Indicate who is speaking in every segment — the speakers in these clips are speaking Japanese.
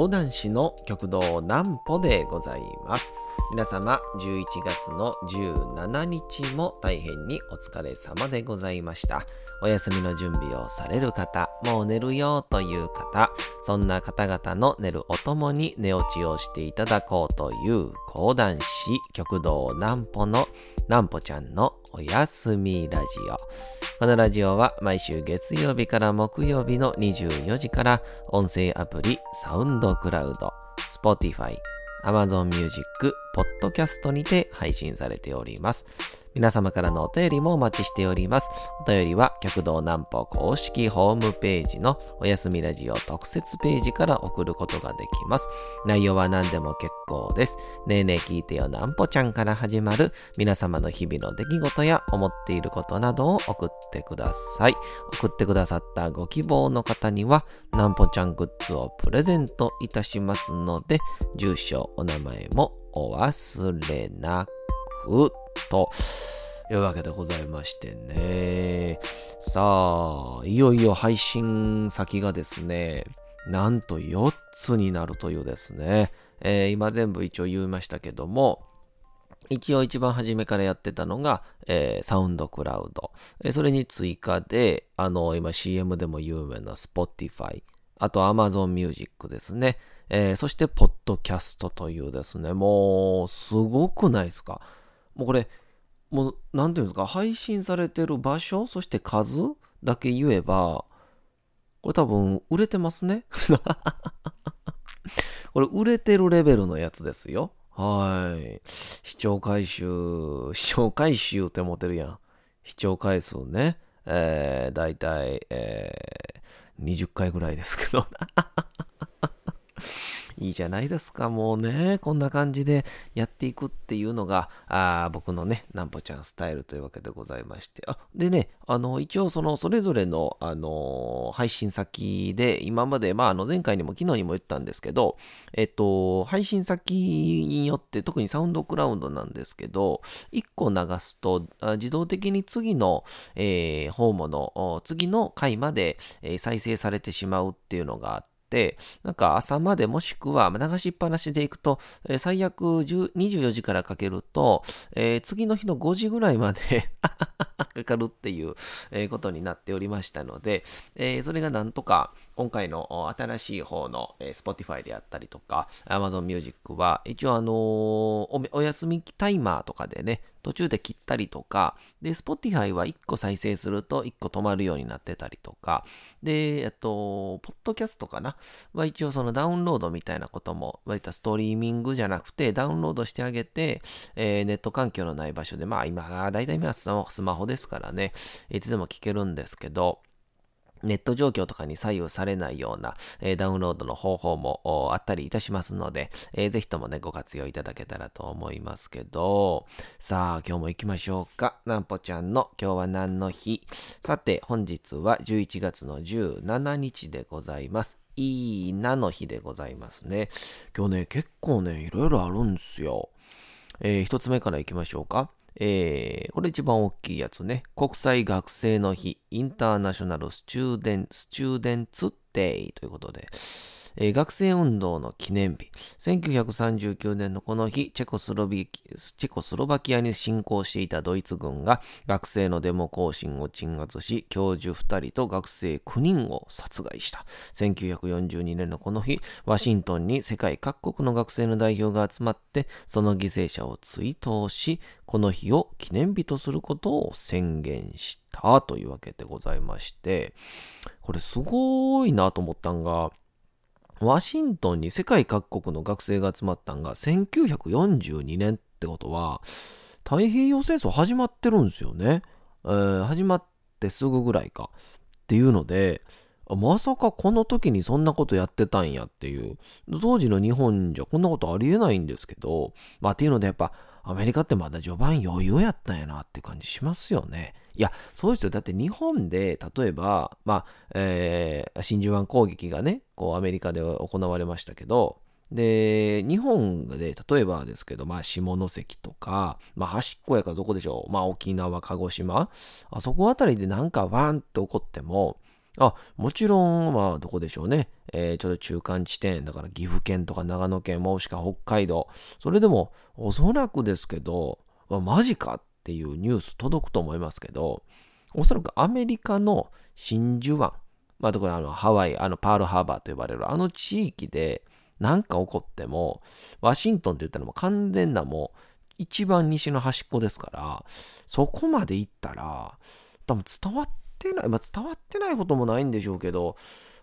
Speaker 1: 講談師の極道南歩でございます。皆様、11月の17日も大変にお疲れ様でございました。お休みの準備をされる方、もう寝るよという方、そんな方々の寝るおともに寝落ちをしていただこうという講談師極道南歩の南歩ちゃんのおやすみラジオ。このラジオは毎週月曜日から木曜日の24時から音声アプリサウンドクラウド、Spotify、Amazon Music、Podcast にて配信されております。皆様からのお便りもお待ちしております。お便りは、極道南歩公式ホームページのおやすみラジオ特設ページから送ることができます。内容は何でも結構です。ねえねえ聞いてよ南歩ちゃんから始まる皆様の日々の出来事や思っていることなどを送ってください。送ってくださったご希望の方には、南歩ちゃんグッズをプレゼントいたしますので、住所、お名前もお忘れなく。というわけでございましてね。さあ、いよいよ配信先がですね、なんと4つになるというですね、えー、今全部一応言いましたけども、一応一番初めからやってたのが、えー、サウンドクラウド。えー、それに追加で、あの、今 CM でも有名な Spotify、あと Amazon Music ですね。えー、そして、ポッドキャストというですね、もう、すごくないですか？もうこれ、もう、なんていうんですか、配信されてる場所、そして数だけ言えば、これ多分、売れてますね？これ、売れてるレベルのやつですよ。はい。視聴回収、視聴回収って思ってるやん。視聴回数ね。えー、だいたい、えー、20回ぐらいですけど。いいじゃないですか、もうね、こんな感じでやっていくっていうのが、あ僕のね、なんぽちゃんスタイルというわけでございまして。あでね、あの、一応その、それぞれの、あの、配信先で、今まで、まあ、あの、前回にも昨日にも言ったんですけど、えっと、配信先によって、特にサウンドクラウンドなんですけど、1個流すと、自動的に次の、えー、ホームの、次の回まで、えー、再生されてしまうっていうのがあって、なんか朝までもしくは流しっぱなしで行くと、えー、最悪24時からかけると、えー、次の日の5時ぐらいまで かかるっていう、ことになっておりましたので、えそれがなんとか今回の新しい方の、Spotify であったりとか Amazon Music は一応あのお休みタイマーとかでね途中で切ったりとかで Spotify は1個再生すると1個止まるようになってたりとかでえっとポッドキャストかなは一応そのダウンロードみたいなことも割とストリーミングじゃなくてダウンロードしてあげて、えー、ネット環境のない場所でまあ今だいたい今スマホですからねいつでも聞けるんですけどネット状況とかに左右されないような、えー、ダウンロードの方法もあったりいたしますので、えー、ぜひともね、ご活用いただけたらと思いますけど、さあ、今日も行きましょうか。なんぽちゃんの今日は何の日？さて、本日は11月の17日でございます。いいなの日でございますね。今日ね、結構ね、いろいろあるんですよ。えー、一つ目から行きましょうか。えー、これ一番大きいやつね。国際学生の日、インターナショナルスチューデン、スチューデンツデイということで、えー、学生運動の記念日。1939年のこの日、チェコスロビチェコスロバキアに侵攻していたドイツ軍が学生のデモ行進を鎮圧し、教授2人と学生9人を殺害した。1942年のこの日、ワシントンに世界各国の学生の代表が集まって、その犠牲者を追悼し、この日を記念日とすることを宣言したというわけでございまして、これすごいなと思ったんが、ワシントンに世界各国の学生が集まったんが1942年ってことは、太平洋戦争始まってるんですよね。えー、始まってすぐぐらいか。っていうので、まさかこの時にそんなことやってたんやっていう。当時の日本じゃこんなことありえないんですけど、まあっていうのでやっぱアメリカってまだ序盤余裕やったんやなって感じしますよね。いや、そうですよ。だって日本で、例えば、まあ、えー、真珠湾攻撃がね、こうアメリカで行われましたけど、で、日本で、例えばですけど、まあ、下関とか、まあ、端っこやからどこでしょう。まあ、沖縄、鹿児島。あそこあたりでなんかワンって起こっても、あ、もちろん、まあ、どこでしょうね。えー、ちょっと中間地点、だから岐阜県とか長野県、もしくは北海道、それでもおそらくですけど、マジかっていうニュース届くと思いますけど、おそらくアメリカの真珠湾、まあ、特にあのハワイ、あのパールハーバーと呼ばれるあの地域で何か起こっても、ワシントンって言ったらもう完全なもう一番西の端っこですから、そこまで行ったら、多分伝わってない、まあ、伝わってないこともないんでしょうけど、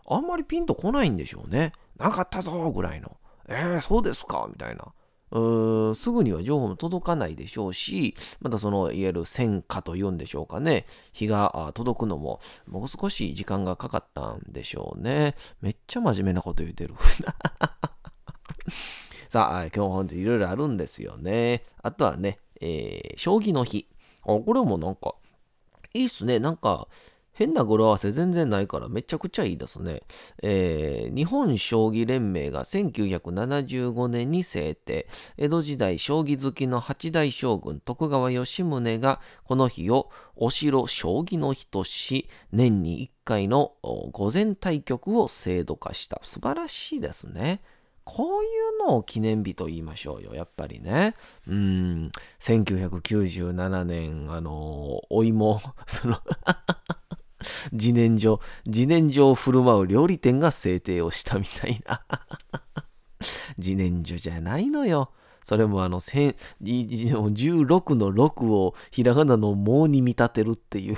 Speaker 1: あんまりピンとこないんでしょうね。なかったぞぐらいの。えー、そうですかみたいな。うすぐには情報も届かないでしょうし、またそのいわゆる戦火というんでしょうかね、日が届くのももう少し時間がかかったんでしょうね。めっちゃ真面目なこと言うてる。さあ、今日本日いろいろあるんですよね。あとはね、えー、将棋の日。あ、これもなんか、いいっすね。なんか、変な語呂合わせ全然ないからめちゃくちゃいいですね。えー、日本将棋連盟が1975年に制定。江戸時代将棋好きの八代将軍徳川吉宗がこの日をお城将棋の日とし、年に1回の午前対局を制度化した。素晴らしいですね。こういうのを記念日と言いましょうよ。やっぱりね。うん、1997年、あのお芋、その 自然薯、自然薯を振る舞う料理店が制定をしたみたいな 自然薯じゃないのよ。それもあの、16の6をひらがなの毛に見立てるっていう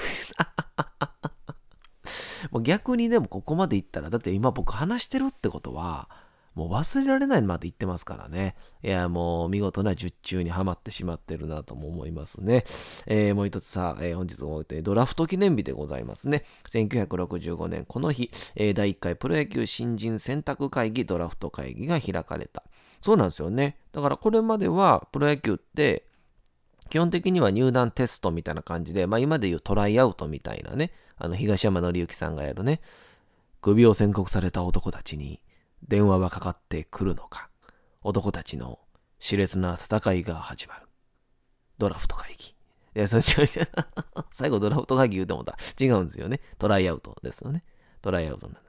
Speaker 1: もう逆にでもここまでいったら、だって今僕話してるってことは、もう忘れられないまで言ってますからね。いや、もう見事な術中にはまってしまってるなとも思いますね。えー、もう一つさ、えー、本日もドラフト記念日でございますね。1965年この日、えー、第1回プロ野球新人選択会議ドラフト会議が開かれた。そうなんですよね。だからこれまではプロ野球って基本的には入団テストみたいな感じで、まあ今でいうトライアウトみたいなね、あの東山紀之さんがやるね、首を宣告された男たちに電話はかかってくるのか。男たちの熾烈な戦いが始まる。ドラフト会議。いや、そ違う違う。最後ドラフト会議言うてもた。違うんですよね。トライアウトですよね。トライアウトなんだ。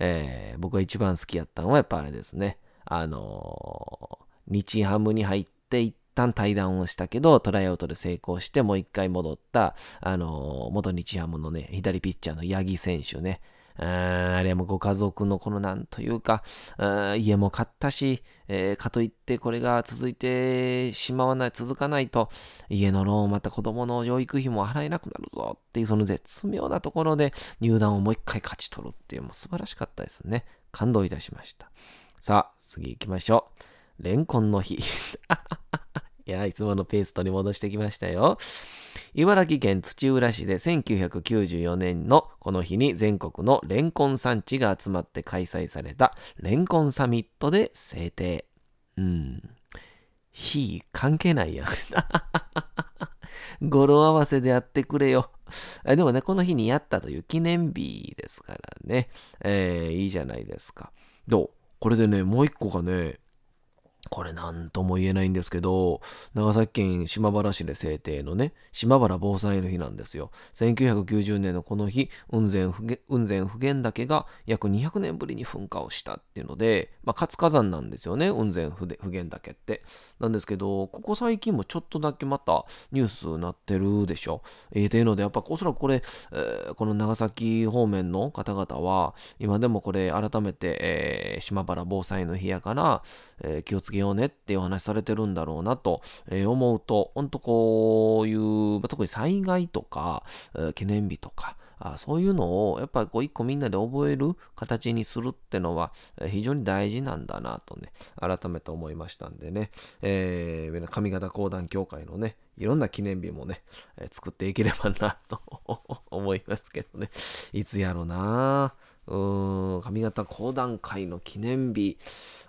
Speaker 1: えー、僕が一番好きやったのはやっぱあれですね。あのー、日ハムに入って一旦対談をしたけど、トライアウトで成功してもう一回戻った、あのー、元日ハムのね、左ピッチャーの八木選手ね。あれもご家族のこのなんというか、家も買ったし、かといってこれが続いてしまわない、続かないと、家のローン、また子供の養育費も払えなくなるぞっていうその絶妙なところで入団をもう一回勝ち取るっていう、もう素晴らしかったですね。感動いたしました。さあ、次行きましょう。レンコンの日。いや、いつものペース取り戻してきましたよ。茨城県土浦市で1994年のこの日に全国のレンコン産地が集まって開催されたレンコンサミットで制定。うん。火関係ないやん。語呂合わせでやってくれよ。でもね、この日にやったという記念日ですからね。えー、いいじゃないですか。どう？これでね、もう一個がね、これなんとも言えないんですけど、長崎県島原市で制定のね、島原防災の日なんですよ。1990年のこの日、雲仙普賢岳が約200年ぶりに噴火をしたっていうので、まあ、活火山なんですよね、雲仙普賢岳って。なんですけど、ここ最近もちょっとだけまたニュースになってるでしょ。えー、っていうので、やっぱおそらくこれ、えー、この長崎方面の方々は、今でもこれ改めて、えー、島原防災の日やから、えー、気をつけようねっていうお話されてるんだろうなと、思うと、本当こういう、特に災害とか、記念日とか、あそういうのをやっぱりこう一個みんなで覚える形にするってのは非常に大事なんだなとね、改めて思いましたんでね、えー、上方講談協会のね、いろんな記念日もね、え、作っていければなと思いますけどね、いつやろうな。うん、上方講談会の記念日、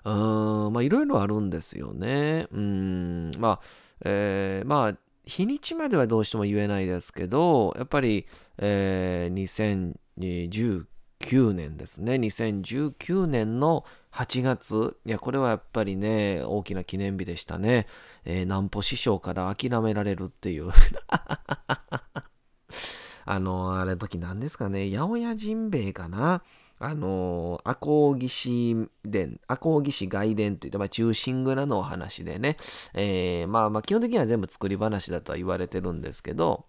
Speaker 1: うん、まあいろいろあるんですよね。うん、まあ、えー、まあ、日にちまではどうしても言えないですけど、やっぱり、えー、2019年ですね。2019年の8月。いや、これはやっぱりね、大きな記念日でしたね。えー、南歩師匠から諦められるっていうあの、あれ時何ですかね、八百屋ジンベエかな。あのー、赤穂岸伝、赤穂岸外伝といった、まあ、中心蔵のお話でね、えー、まあまあ基本的には全部作り話だとは言われてるんですけど、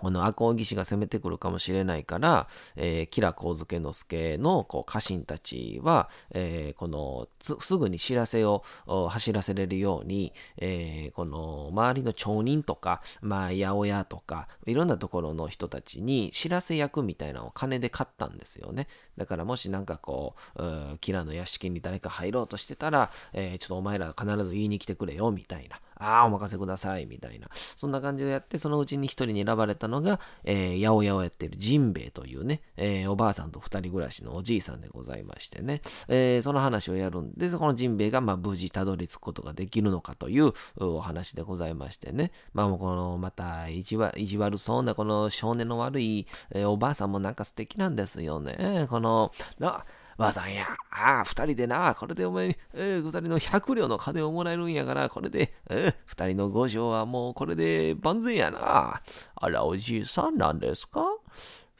Speaker 1: この赤穂義士が攻めてくるかもしれないから、えー、吉良上野之助のこう家臣たちは、えー、このすぐに知らせを走らせれるように、えー、この周りの町人とか、まあ、八百屋とか、いろんなところの人たちに知らせ役みたいなのを金で買ったんですよね。だからもしなんかこう、キラの屋敷に誰か入ろうとしてたら、えー、ちょっとお前ら必ず言いに来てくれよ、みたいな。ああ、お任せください、みたいな。そんな感じでやって、そのうちに一人に選ばれたのが、えー、八百屋をやってるジンベエというね、えー、おばあさんと二人暮らしのおじいさんでございましてね、えー、その話をやるんで、このジンベエが、まあ、無事たどり着くことができるのかというお話でございましてね、まあ、もうこの、また意地意地悪そうなこの少年の悪い、えー、おばあさんもなんか素敵なんですよね。この、な、ばあさんや、ああ、二人でな、これでお前に、えー、二人の百両の金をもらえるんやから、これで、えー、二人の五条はもうこれで万全やな。あら、おじいさんなんですか？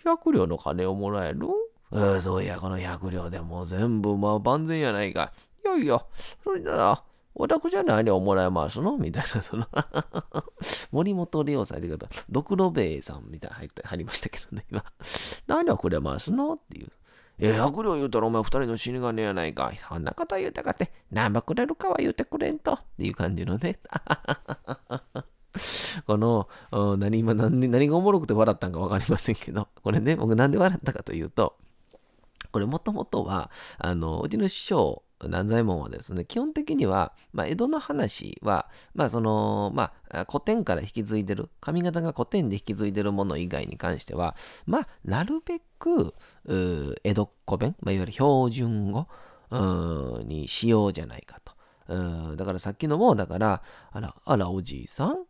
Speaker 1: 百両の金をもらえる？えー、そういや、この百両でもう全部、まあ万全やないか。いやいや、それなら、私は何をもらえますの？みたいな、その 森本レオさんって方、ドクロベイさんみたいな入って入りましたけどね、今。何をくれますの？っていう。え悪霊言うたらお前二人の死に金やないか。そんなこと言うたかって、何ばくれるかは言うてくれんと。っていう感じのね。この、何今何、何がおもろくて笑ったんかわかりませんけど、これね、僕なんで笑ったかというと、これもともとは、あの、うちの師匠南左衛門はですね、基本的には、まあ、江戸の話は、まあ、その、まあ、古典から引き継いでる、髪型が古典で引き継いでるもの以外に関しては、まあ、なるべく、江戸っ子弁、まあ、いわゆる標準語にしようじゃないかと。だからさっきのも、だから、あら、あら、おじいさん、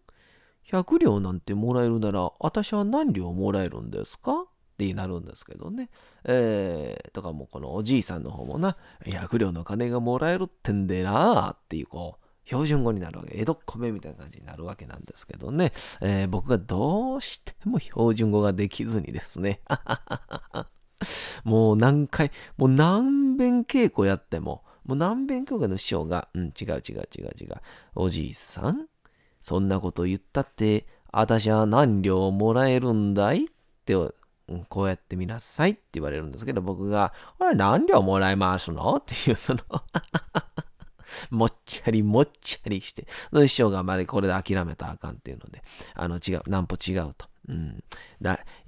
Speaker 1: 100両なんてもらえるなら、私は何両もらえるんですか？ってなるんですけどね。えー、とかもこのおじいさんの方もな、100両の金がもらえるってんでなーっていうこう、標準語になるわけ。江戸っ子めみたいな感じになるわけなんですけどね。えー、僕がどうしても標準語ができずにですね。もう何回、もう何遍稽古やっても、もう何遍稽古の師匠が、うん、違う違う違う違う。おじいさんそんなこと言ったって、私は何両もらえるんだいってこうやってみなさいって言われるんですけど、僕が、あれ何両もらいますの？っていう、その もっちゃりもっちゃりして、師匠があまりこれで諦めたらあかんっていうので、あの違う、何歩違うと。うん。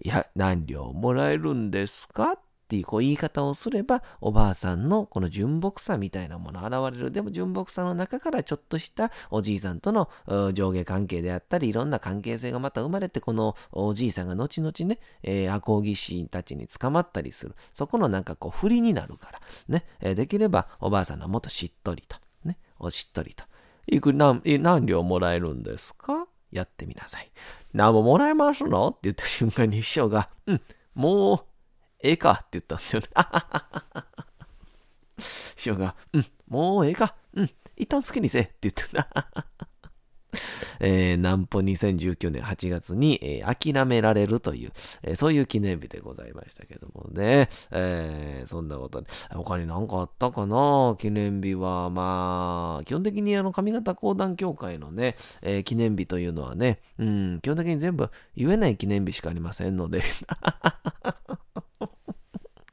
Speaker 1: いや、何両もらえるんですか？っっていうこう言い方をすれば、おばあさんのこの純朴さみたいなもの現れる。でも純朴さの中からちょっとしたおじいさんとの上下関係であったり、いろんな関係性がまた生まれて、このおじいさんが後々ね、えー、アコギ師たちに捕まったりする。そこのなんかこう、振りになるから、ね、えー、できればおばあさんのもっとしっとりと、ね、おしっとりと。いく何何両もらえるんですか？やってみなさい。何ももらえますの？って言った瞬間に師匠が、うん、もうええかって言ったんですよね。師匠が、うん、もうええか、うん、一旦好きにせえって言ってた。えー、南歩2019年8月に、えー、諦められるという、えー、そういう記念日でございましたけどもね。えー、そんなことで。他に何かあったかな？記念日は、まあ、基本的にあの、上方講談協会のね、えー、記念日というのはね、うん、基本的に全部言えない記念日しかありませんので。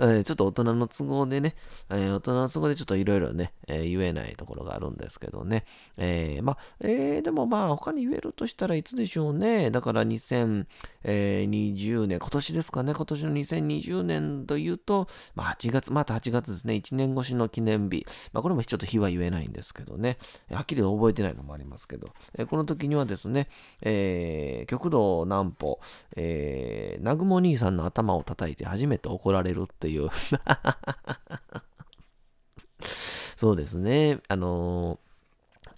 Speaker 1: えちょっと大人の都合でね、え、大人の都合でちょっといろいろね、え、言えないところがあるんですけどね。えー、まあ、えー、でもまあ、他に言えるとしたらいつでしょうね。だから2020年、今年ですかね、今年の2020年というと、まあ8月、また8月ですね、1年越しの記念日。まあ、これもちょっと日は言えないんですけどね。はっきり覚えてないのもありますけど、え、この時にはですね、えー、極道南歩、えー、南雲兄さんの頭を叩いて初めて怒られるっていう そうですね。あのー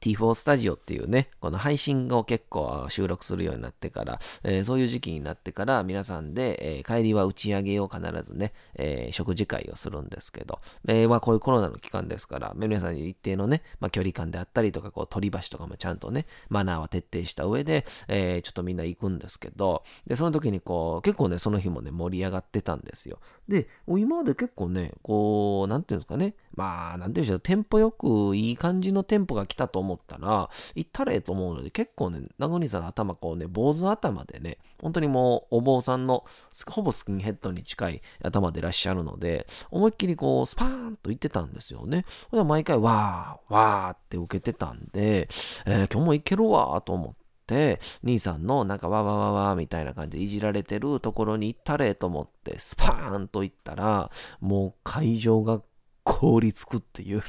Speaker 1: T4 スタジオっていうね、この配信を結構収録するようになってから、えー、そういう時期になってから皆さんで、えー、帰りは打ち上げを必ずね、えー、食事会をするんですけど、えまあこういうコロナの期間ですから、皆さんに一定のね、まあ、距離感であったりとか、こう取り橋とかもちゃんとね、マナーは徹底した上で、えちょっとみんな行くんですけど、で、その時にこう、結構ね、その日もね、盛り上がってたんですよ。で、今まで結構ね、こう、なんていうんですかね、まあ、なんていうんでしょう、テンポよくいい感じのテンポが来たと思う思ったら、行ったれと思うので、結構ね、ナゴニさんの頭、こうね、坊主頭でね、本当にもう、お坊さんの、ほぼスキンヘッドに近い頭でいらっしゃるので、思いっきりこう、スパーンと言ってたんですよね。ほんで毎回、わー、わーって受けてたんで、えー、今日もいけるわーと思って、兄さんのなんかわわわわみたいな感じでいじられてるところに行ったれと思って、スパーンと行ったら、もう会場が凍りつくっていう。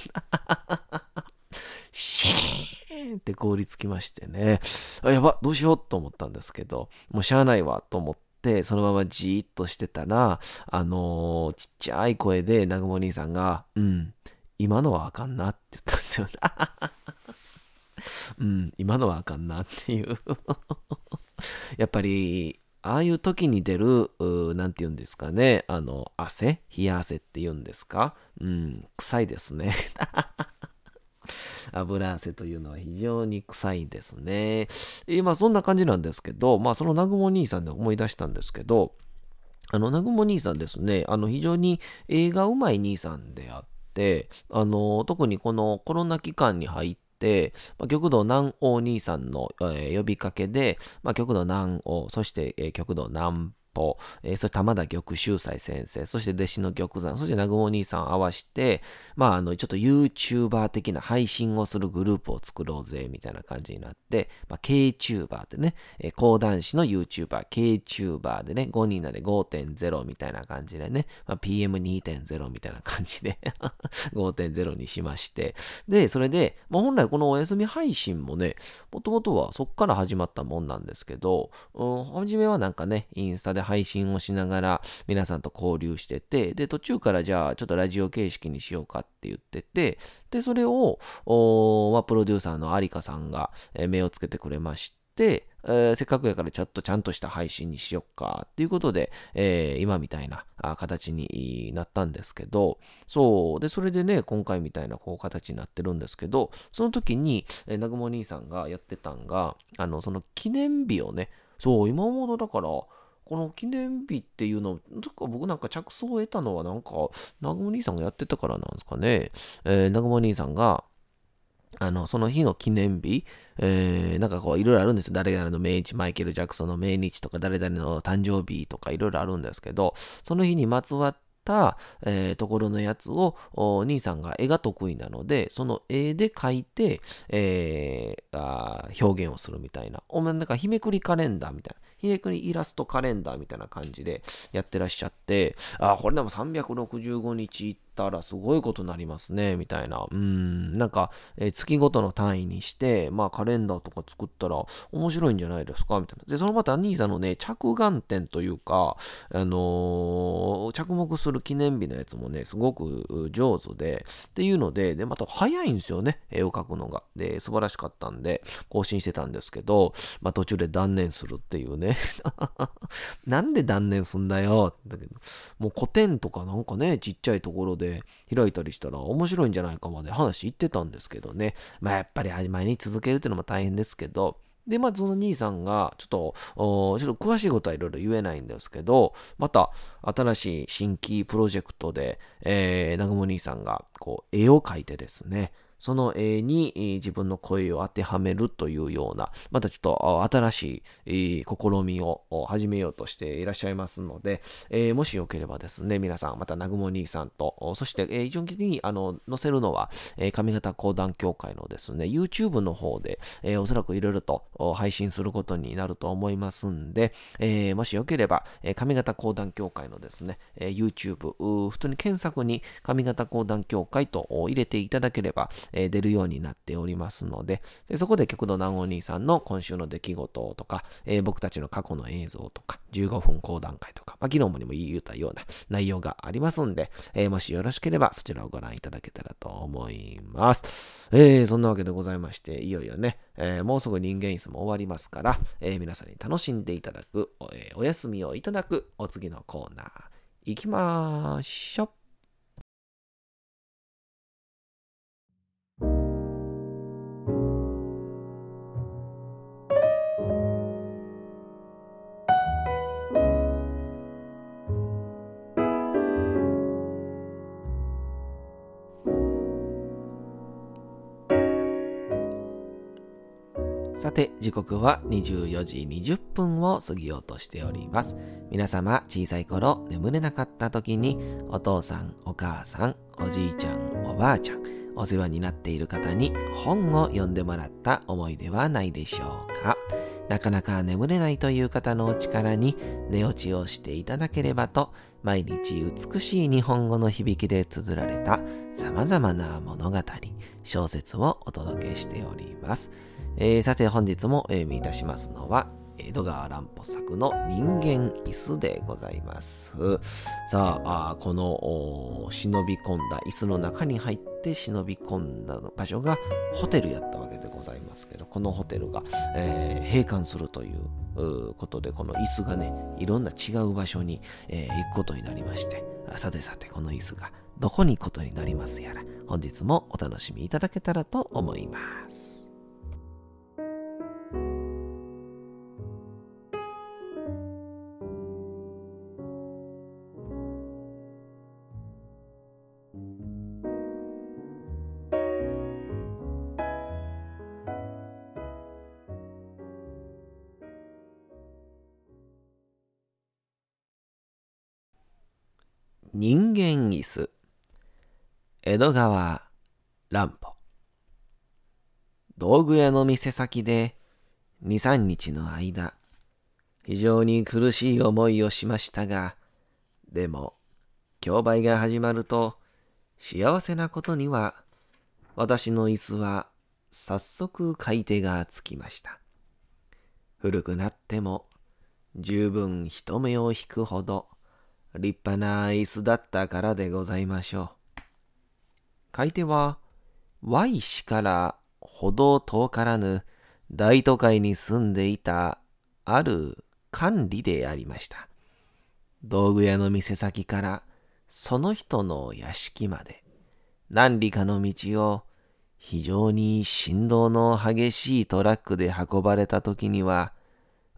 Speaker 1: シーンって凍りつきましてね。あ、やば、どうしようと思ったんですけど、もうしゃあないわと思って、そのままじーっとしてたら、あのー、ちっちゃい声で、南雲兄さんが、うん、今のはあかんなって言ったんですよね。うん、今のはあかんなっていう やっぱり、ああいう時に出る、なんて言うんですかね。あの、汗？冷や汗って言うんですか？うん、臭いですね。油汗というのは非常に臭いですね。えー、まあそんな感じなんですけど、まあその南雲兄さんで思い出したんですけど、あの、南雲兄さんですね、あの、非常に映画うまい兄さんであって、あの、特にこのコロナ期間に入って、まあ、極道南王兄さんの、えー、呼びかけで、まあ、極道南王、そして、えー、極道南歩、えー、そして玉田玉秀斎先生、そして弟子の玉山、そして南雲兄さんを合わして、まあ、あの、ちょっと YouTuber 的な配信をするグループを作ろうぜ、みたいな感じになって、まあ、KTuber でね、えー、講談師の YouTuber、KTuber でね、5人なんで5.0みたいな感じでね、まあ、PM2.0 みたいな感じで 5.0にしまして、で、それで、まあ、本来このお休み配信もね、もともとはそっから始まったもんなんですけど、うん、初めはなんかね、インスタで配信をしながら皆さんと交流してて、で、途中からじゃあちょっとラジオ形式にしようかって言ってて、で、それを、まあ、プロデューサーの有香さんが目をつけてくれまして、えー、せっかくやからちょっとちゃんとした配信にしよっかっていうことで、えー、今みたいな形になったんですけど、そう。で、それでね、今回みたいなこう形になってるんですけど、その時に、えー、南雲兄さんがやってたんが、あの、その記念日をね、そう、今ほどだから、この記念日っていうの、僕なんか着想を得たのはなんか、南雲兄さんがやってたからなんですかね。えー、南雲兄さんが、あの、その日の記念日、えー、なんかこう、いろいろあるんですよ。誰々の命日、マイケル・ジャクソンの命日とか、誰々の誕生日とか、いろいろあるんですけど、その日にまつわった、えー、ところのやつを、兄さんが絵が得意なので、その絵で描いて、えー、あ表現をするみたいな。お前なんか日めくりカレンダーみたいな。ひねくにイラストカレンダーみたいな感じでやってらっしゃって、あ、これでも365日ったらすごいことになりますね、みたいな。うん、なんか、えー、月ごとの単位にして、まあカレンダーとか作ったら面白いんじゃないですか、みたいな。で、そのまた兄さんのね、着眼点というか、あのー、着目する記念日のやつもね、すごく上手で、っていうので、で、また早いんですよね、絵を描くのが。で、素晴らしかったんで、更新してたんですけど、まあ途中で断念するっていうね。なんで断念すんだよだけど、もう古典とかなんかね、ちっちゃいところでで開いたりしたら面白いんじゃないかまで話言ってたんですけどね。まあやっぱり毎日続けるっていうのも大変ですけど、で、まあ、その兄さんが、ちょっと、ちょっと詳しいことはいろいろ言えないんですけど、また、新しい新規プロジェクトで、えー、南雲兄さんが、こう、絵を描いてですね、その絵に自分の声を当てはめるというような、またちょっと新しい試みを始めようとしていらっしゃいますので、え、もしよければですね、皆さん、また南雲兄さんと、そして、えー、基本的にあの載せるのは、え、上方講談協会のですね、YouTube の方で、え、おそらくいろいろと配信することになると思いますんで、え、もしよければ、え、上方講談協会のですね、え、YouTube、普通に検索に上方講談協会と入れていただければ、えー、出るようになっておりますので、でそこで極度南お兄さんの今週の出来事とか、えー、僕たちの過去の映像とか、15分講談会とか、まあ、昨日もにも言ったような内容がありますんで、えー、もしよろしければそちらをご覧いただけたらと思います。えー、そんなわけでございまして、いよいよね、えー、もうすぐ人間椅子も終わりますから、えー、皆さんに楽しんでいただく、えー、お休みをいただくお次のコーナー、いきまーしょ時刻は24時20分を過ぎようとしております。皆様、小さい頃眠れなかった時に、お父さん、お母さん、おじいちゃん、おばあちゃん、お世話になっている方に本を読んでもらった思いではないでしょうか。なかなか眠れないという方のお力に寝落ちをしていただければと、毎日美しい日本語の響きで綴られた様々な物語、小説をお届けしております。えー、さて本日もお読みいたしますのは、江戸川乱歩作の人間椅子でございます。さあ、あこの忍び込んだ椅子の中に入って忍び込んだ場所がホテルやったわけでございますけど、このホテルが、えー、閉館するということで、この椅子がね、いろんな違う場所に、えー、行くことになりまして、さてさてこの椅子がどこに行くことになりますやら、本日もお楽しみいただけたらと思います。江戸川乱歩道具屋の店先で二三日の間非常に苦しい思いをしましたがでも競売が始まると幸せなことには私の椅子は早速買い手がつきました古くなっても十分人目を引くほど立派な椅子だったからでございましょう。買い手は、Y 氏からほど遠からぬ大都会に住んでいたある管理でありました。道具屋の店先からその人の屋敷まで何里かの道を非常に振動の激しいトラックで運ばれた時には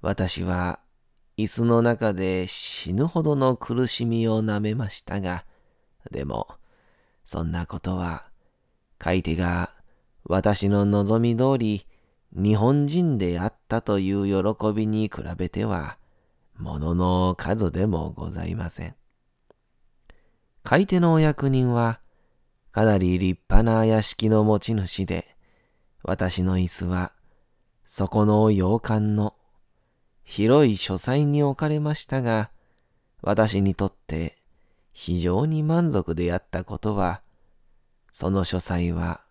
Speaker 1: 私は椅子の中で死ぬほどの苦しみをなめましたが、でも、そんなことは、買い手が私の望み通り日本人であったという喜びに比べては、ものの数でもございません。買い手のお役人は、かなり立派な屋敷の持ち主で、私の椅子は、そこの洋館の広い書斎に置かれましたが、私にとって非常に満足であったことは、その書斎は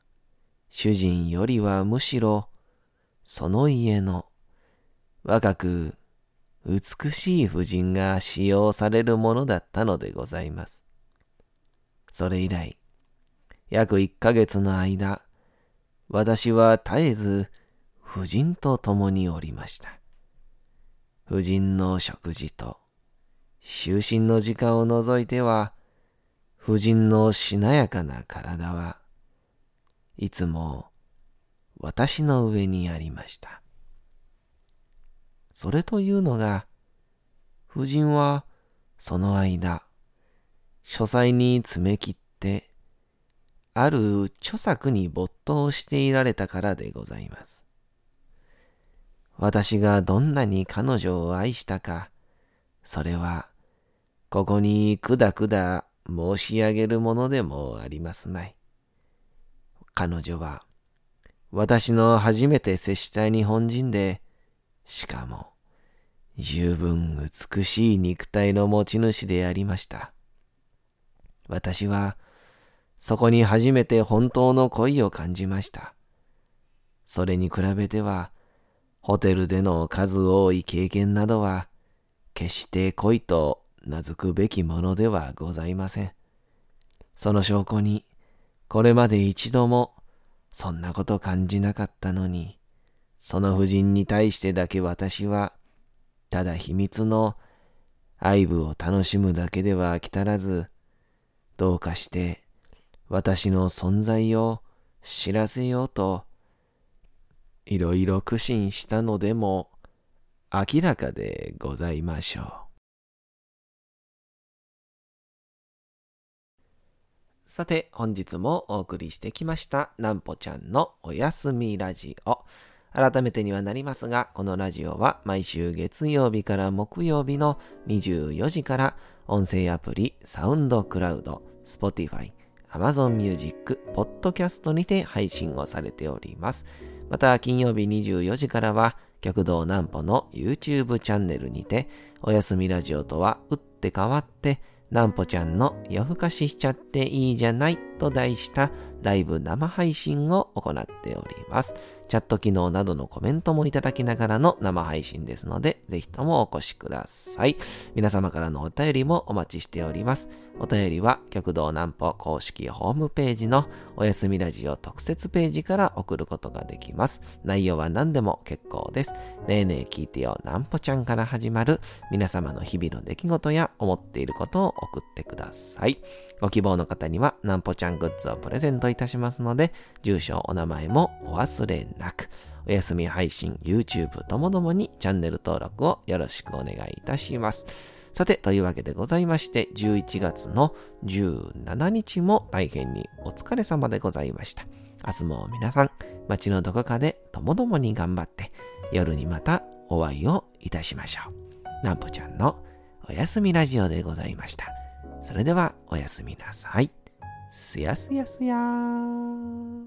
Speaker 1: 主人よりはむしろその家の若く美しい婦人が使用されるものだったのでございます。それ以来、約一ヶ月の間、私は絶えず婦人と共におりました。婦人の食事と就寝の時間を除いては、婦人のしなやかな体はいつも私の上にありました。それというのが、婦人はその間、書斎に詰め切って、ある著作に没頭していられたからでございます。私がどんなに彼女を愛したか、それは、ここにくだくだ申し上げるものでもありますまい。彼女は、私の初めて接した日本人で、しかも、十分美しい肉体の持ち主でありました。私は、そこに初めて本当の恋を感じました。それに比べては、ホテルでの数多い経験などは、決して恋と名付くべきものではございません。その証拠に、これまで一度もそんなこと感じなかったのに、その夫人に対してだけ私は、ただ秘密の愛撫を楽しむだけでは飽き足らず、どうかして私の存在を知らせようと、いろいろ苦心したのでも明らかでございましょう。さて、本日もお送りしてきました、なんぽちゃんのおやすみラジオ。改めてにはなりますが、このラジオは毎週月曜日から木曜日の24時から音声アプリサウンドクラウド、Spotify、Amazon Music、Podcast にて配信をされております。また金曜日24時からは極道南歩の YouTube チャンネルにておやすみラジオとは打って変わってなんぽちゃんの夜更かししちゃっていいじゃない。と題したライブ生配信を行っております。チャット機能などのコメントもいただきながらの生配信ですので、ぜひともお越しください。皆様からのお便りもお待ちしております。お便りは、極道南歩公式ホームページのおやすみラジオ特設ページから送ることができます。内容は何でも結構です。ねえねえ聞いてよ南歩ちゃんから始まる皆様の日々の出来事や思っていることを送ってください。ご希望の方には、なんぽちゃんグッズをプレゼントいたしますので、住所、お名前もお忘れなく、お休み配信、YouTube ともどもにチャンネル登録をよろしくお願いいたします。さて、というわけでございまして、11月の17日も大変にお疲れ様でございました。明日も皆さん、街のどこかでともどもに頑張って、夜にまたお会いをいたしましょう。なんぽちゃんのおやすみラジオでございました。それではおやすみなさい。すやすやすやー。